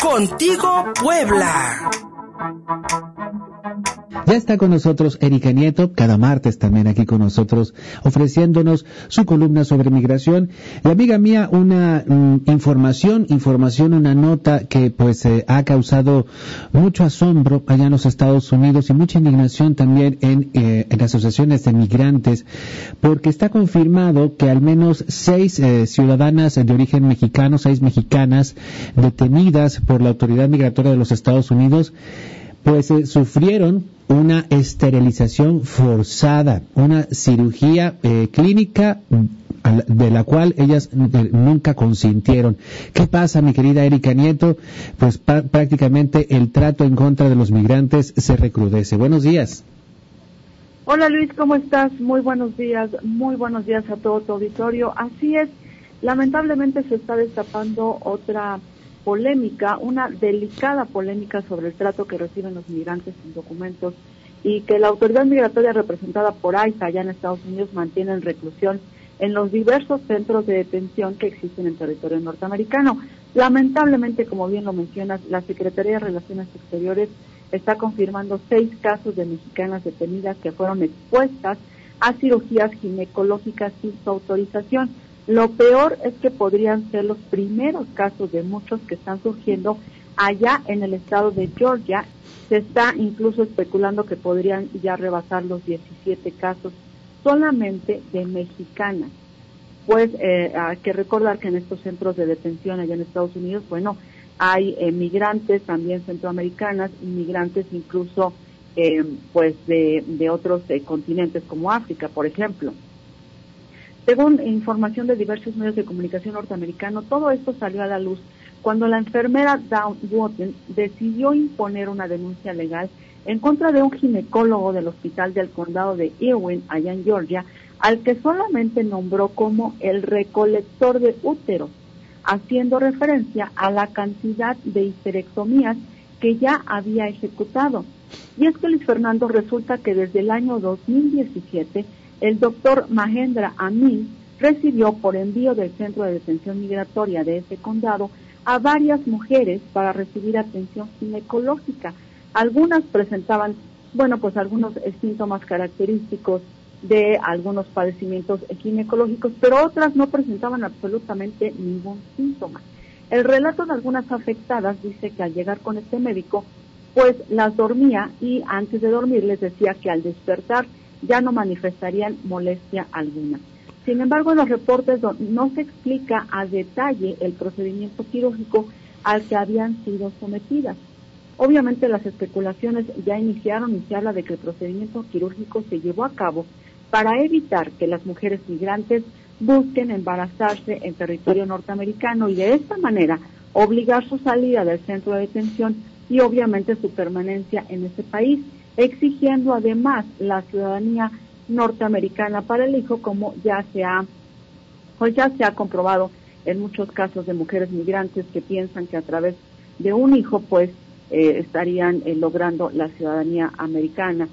Contigo Puebla. Ya está con nosotros Erika Nieto, cada martes también aquí con nosotros, ofreciéndonos su columna sobre migración. Y amiga mía, una mm, información, información, una nota que pues eh, ha causado mucho asombro allá en los Estados Unidos y mucha indignación también en, eh, en asociaciones de migrantes, porque está confirmado que al menos seis eh, ciudadanas de origen mexicano, seis mexicanas detenidas por la autoridad migratoria de los Estados Unidos, pues sufrieron una esterilización forzada, una cirugía eh, clínica de la cual ellas eh, nunca consintieron. ¿Qué pasa, mi querida Erika Nieto? Pues prácticamente el trato en contra de los migrantes se recrudece. Buenos días. Hola Luis, ¿cómo estás? Muy buenos días, muy buenos días a todo tu auditorio. Así es, lamentablemente se está destapando otra polémica, una delicada polémica sobre el trato que reciben los migrantes sin documentos y que la autoridad migratoria representada por AISA allá en Estados Unidos mantiene en reclusión en los diversos centros de detención que existen en territorio norteamericano. Lamentablemente, como bien lo mencionas, la Secretaría de Relaciones Exteriores está confirmando seis casos de mexicanas detenidas que fueron expuestas a cirugías ginecológicas sin su autorización. Lo peor es que podrían ser los primeros casos de muchos que están surgiendo allá en el estado de Georgia. Se está incluso especulando que podrían ya rebasar los 17 casos solamente de mexicanas. Pues eh, hay que recordar que en estos centros de detención allá en Estados Unidos, bueno, hay eh, migrantes también centroamericanas, inmigrantes incluso eh, pues de, de otros continentes como África, por ejemplo. Según información de diversos medios de comunicación norteamericanos, todo esto salió a la luz cuando la enfermera Dawn Wotten decidió imponer una denuncia legal en contra de un ginecólogo del hospital del condado de Irwin, allá en Georgia, al que solamente nombró como el recolector de útero, haciendo referencia a la cantidad de histerectomías que ya había ejecutado. Y es que Luis Fernando resulta que desde el año 2017 el doctor Mahendra Amin recibió por envío del Centro de Detención Migratoria de ese condado a varias mujeres para recibir atención ginecológica. Algunas presentaban, bueno, pues algunos síntomas característicos de algunos padecimientos ginecológicos, pero otras no presentaban absolutamente ningún síntoma. El relato de algunas afectadas dice que al llegar con este médico, pues las dormía y antes de dormir les decía que al despertar ya no manifestarían molestia alguna. Sin embargo, en los reportes no se explica a detalle el procedimiento quirúrgico al que habían sido sometidas. Obviamente las especulaciones ya iniciaron y se habla de que el procedimiento quirúrgico se llevó a cabo para evitar que las mujeres migrantes busquen embarazarse en territorio norteamericano y de esta manera obligar su salida del centro de detención y obviamente su permanencia en ese país exigiendo además la ciudadanía norteamericana para el hijo, como ya se ha, pues ya se ha comprobado en muchos casos de mujeres migrantes que piensan que a través de un hijo, pues, eh, estarían eh, logrando la ciudadanía americana.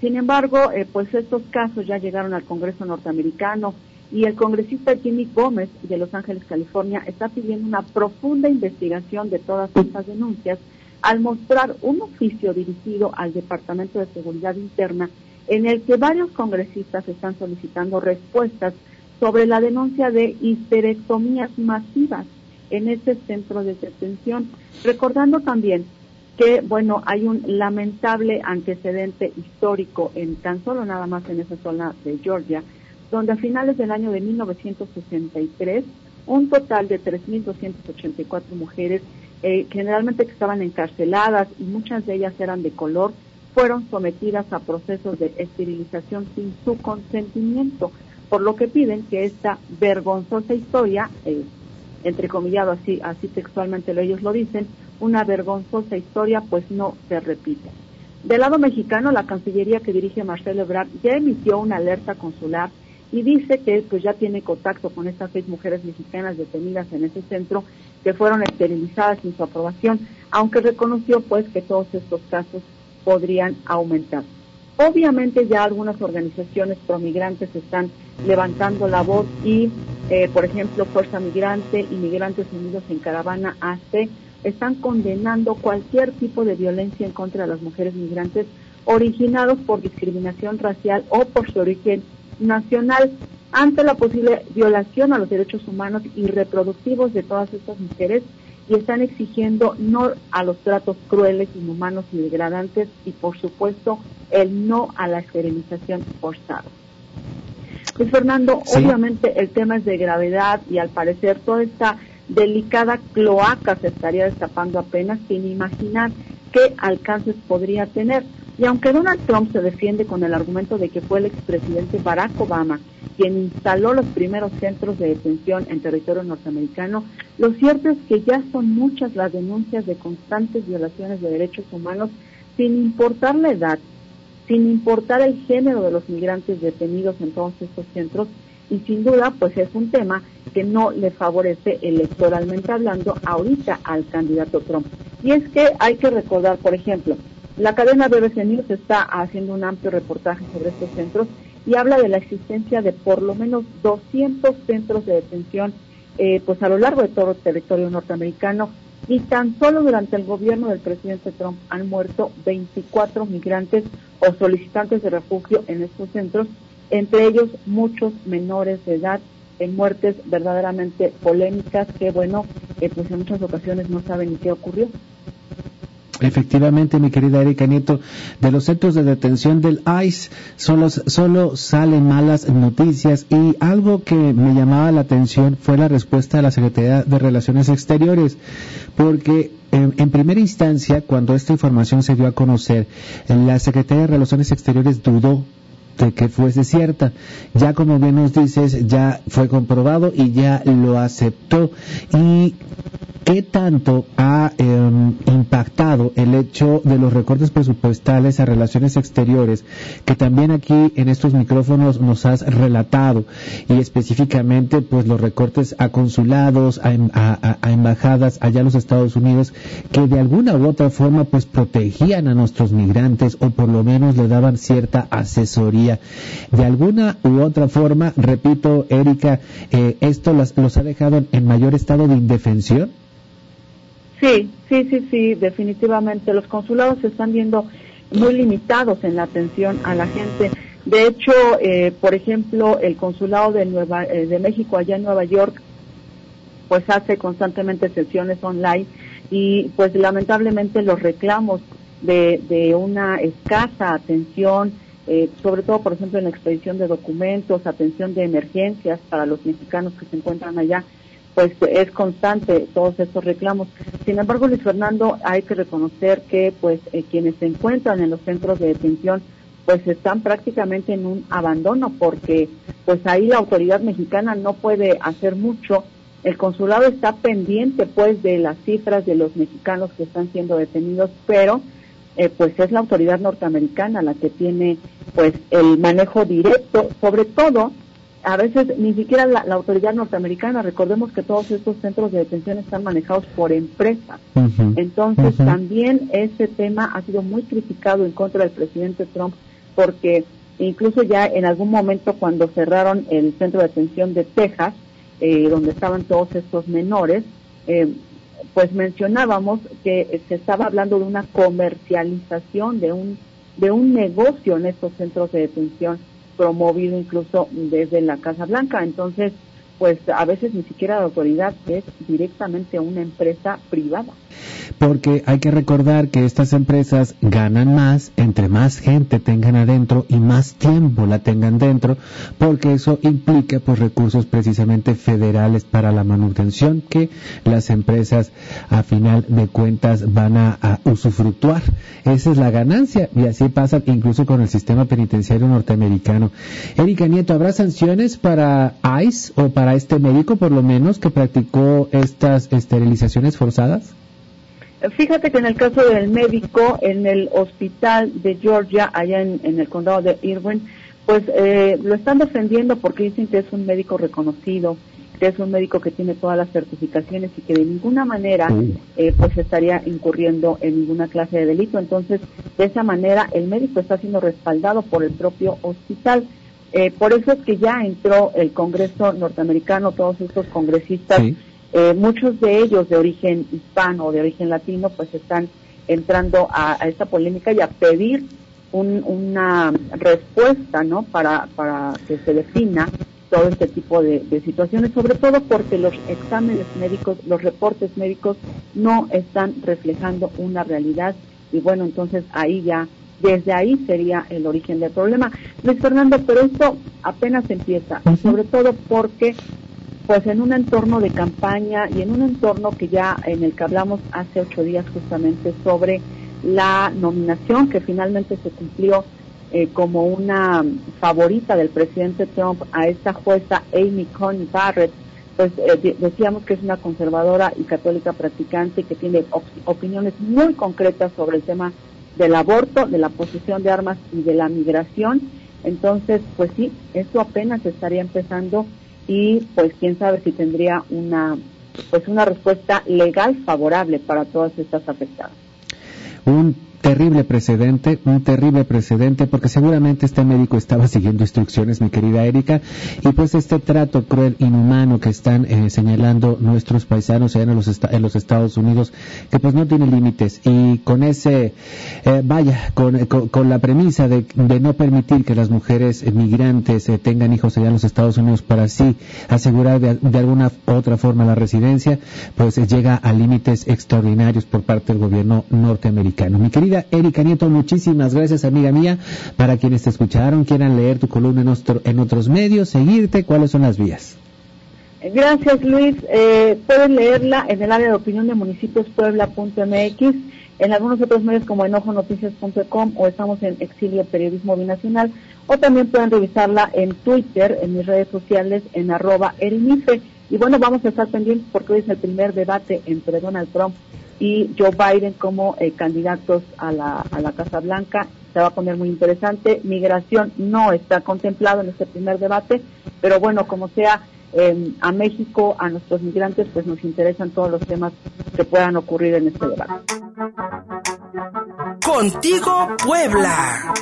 Sin embargo, eh, pues estos casos ya llegaron al Congreso norteamericano y el congresista Jimmy Gómez de Los Ángeles, California, está pidiendo una profunda investigación de todas estas denuncias al mostrar un oficio dirigido al Departamento de Seguridad Interna en el que varios congresistas están solicitando respuestas sobre la denuncia de histerectomías masivas en este centro de detención, recordando también que, bueno, hay un lamentable antecedente histórico en tan solo nada más en esa zona de Georgia, donde a finales del año de 1963, un total de 3.284 mujeres eh, generalmente que estaban encarceladas y muchas de ellas eran de color, fueron sometidas a procesos de esterilización sin su consentimiento, por lo que piden que esta vergonzosa historia, eh, entrecomillado así, así textualmente ellos lo dicen, una vergonzosa historia pues no se repita. Del lado mexicano, la Cancillería que dirige Marcelo Ebrard ya emitió una alerta consular y dice que pues ya tiene contacto con estas seis mujeres mexicanas detenidas en ese centro que fueron esterilizadas sin su aprobación, aunque reconoció pues que todos estos casos podrían aumentar. Obviamente ya algunas organizaciones promigrantes están levantando la voz y, eh, por ejemplo, Fuerza Migrante, Inmigrantes Unidos en Caravana AC, están condenando cualquier tipo de violencia en contra de las mujeres migrantes originados por discriminación racial o por su origen nacional ante la posible violación a los derechos humanos y reproductivos de todas estas mujeres y están exigiendo no a los tratos crueles, inhumanos y degradantes y por supuesto el no a la esterilización forzada. Pues Fernando, obviamente el tema es de gravedad y al parecer toda esta delicada cloaca se estaría destapando apenas sin imaginar qué alcances podría tener. Y aunque Donald Trump se defiende con el argumento de que fue el expresidente Barack Obama quien instaló los primeros centros de detención en territorio norteamericano, lo cierto es que ya son muchas las denuncias de constantes violaciones de derechos humanos sin importar la edad, sin importar el género de los migrantes detenidos en todos estos centros y sin duda pues es un tema que no le favorece electoralmente hablando ahorita al candidato Trump. Y es que hay que recordar, por ejemplo, la cadena BBC News está haciendo un amplio reportaje sobre estos centros y habla de la existencia de por lo menos 200 centros de detención eh, pues a lo largo de todo el territorio norteamericano y tan solo durante el gobierno del presidente Trump han muerto 24 migrantes o solicitantes de refugio en estos centros, entre ellos muchos menores de edad en muertes verdaderamente polémicas que bueno, eh, pues en muchas ocasiones no saben ni qué ocurrió. Efectivamente, mi querida Erika Nieto, de los centros de detención del ICE solo, solo salen malas noticias y algo que me llamaba la atención fue la respuesta de la Secretaría de Relaciones Exteriores, porque en, en, primera instancia, cuando esta información se dio a conocer, la Secretaría de Relaciones Exteriores dudó de que fuese cierta. Ya como bien nos dices, ya fue comprobado y ya lo aceptó. Y ¿Qué tanto ha em, impactado el hecho de los recortes presupuestales a relaciones exteriores que también aquí en estos micrófonos nos has relatado y específicamente pues los recortes a consulados, a, em, embajadas allá en los Estados Unidos que de alguna u otra forma pues protegían a nuestros migrantes o por lo menos le daban cierta asesoría. De alguna u otra forma, repito, Erika, eh, esto los ha dejado en mayor estado de indefensión. Sí, sí, sí, sí, definitivamente. Los consulados se están viendo muy limitados en la atención a la gente. De hecho, eh, por ejemplo, el consulado de Nueva eh, de México allá en Nueva York, pues hace constantemente sesiones online y, pues lamentablemente los reclamos de, de una escasa atención, eh, sobre todo, por ejemplo, en la expedición de documentos, atención de emergencias para los mexicanos que se encuentran allá, pues es constante todos estos reclamos. Sin embargo, Luis Fernando, hay que reconocer que pues eh, quienes se encuentran en los centros de detención pues están prácticamente en un abandono porque pues ahí la autoridad mexicana no puede hacer mucho. El consulado está pendiente pues de las cifras de los mexicanos que están siendo detenidos, pero eh, pues es la autoridad norteamericana la que tiene pues el manejo directo, sobre todo a veces ni siquiera la, autoridad norteamericana, recordemos que todos estos centros de detención están manejados por empresas. Entonces también ese tema ha sido muy criticado en contra del presidente Trump porque incluso ya en algún momento cuando cerraron el centro de detención de Texas, eh, donde estaban todos estos menores, eh, pues mencionábamos que se estaba hablando de una comercialización, de un, de un negocio en estos centros de detención promovido incluso desde la Casa Blanca. Entonces, pues a veces ni siquiera la autoridad es directamente una empresa privada porque hay que recordar que estas empresas ganan más entre más gente tengan adentro y más tiempo la tengan dentro, porque eso implica pues recursos precisamente federales para la manutención que las empresas a final de cuentas van a, usufructuar. Esa es la ganancia y así pasa incluso con el sistema penitenciario norteamericano. Erika Nieto, ¿habrá sanciones para ICE o para este médico por lo menos que practicó estas esterilizaciones forzadas? Fíjate que en el caso del médico, en el hospital de Georgia, allá en, el condado de Irwin, pues eh, lo están defendiendo porque dicen que es un médico reconocido, que es un médico que tiene todas las certificaciones y que de ninguna manera eh, pues estaría incurriendo en ninguna clase de delito. Entonces, de esa manera, el médico está siendo respaldado por el propio hospital. Eh, por eso es que ya entró el Congreso norteamericano, todos estos congresistas, eh, muchos de ellos de origen hispano o de origen latino, pues están entrando a, esta polémica y a pedir una respuesta, ¿no? Para, para que se defina todo este tipo de, situaciones, sobre todo porque los exámenes médicos, los reportes médicos no están reflejando una realidad y bueno, entonces ahí ya, desde ahí sería el origen del problema. Luis Fernando, pero esto apenas empieza, sobre todo porque pues en un entorno de campaña y en un entorno que ya en el que hablamos hace ocho días justamente sobre la nominación que finalmente se cumplió eh, como una favorita del presidente Trump a esta jueza Amy Coney Barrett, pues eh, decíamos que es una conservadora y católica practicante que tiene opiniones muy concretas sobre el tema del aborto, de la posesión de armas y de la migración. Entonces, pues sí, eso apenas estaría empezando y pues quién sabe si tendría una pues una respuesta legal favorable para todas estas afectadas terrible precedente, un terrible precedente, porque seguramente este médico estaba siguiendo instrucciones, mi querida Erika, y pues este trato cruel, inhumano que están eh, señalando nuestros paisanos allá en los, en los Estados Unidos, que pues no tiene límites, y con ese, eh, vaya, con, con, la premisa de, de, no permitir que las mujeres migrantes eh, tengan hijos allá en los Estados Unidos para así asegurar de, de alguna otra forma la residencia, pues llega a límites extraordinarios por parte del gobierno norteamericano. Mi querida Erika Nieto, muchísimas gracias, amiga mía. Para quienes te escucharon, quieran leer tu columna en, otros medios, seguirte, ¿cuáles son las vías? Gracias, Luis. Eh, pueden leerla en el área de opinión de municipios puebla.mx, en algunos otros medios como enojonoticias.com o estamos en Exilio Periodismo Binacional, o también pueden revisarla en Twitter, en mis redes sociales, en arroba elmife. Y bueno, vamos a estar pendientes porque hoy es el primer debate entre Donald Trump y Joe Biden como eh, candidatos a la, a la Casa Blanca. Se va a poner muy interesante. Migración no está contemplado en este primer debate, pero bueno, como sea, em, a México, a nuestros migrantes, pues nos interesan todos los temas que puedan ocurrir en este debate. Contigo, Puebla.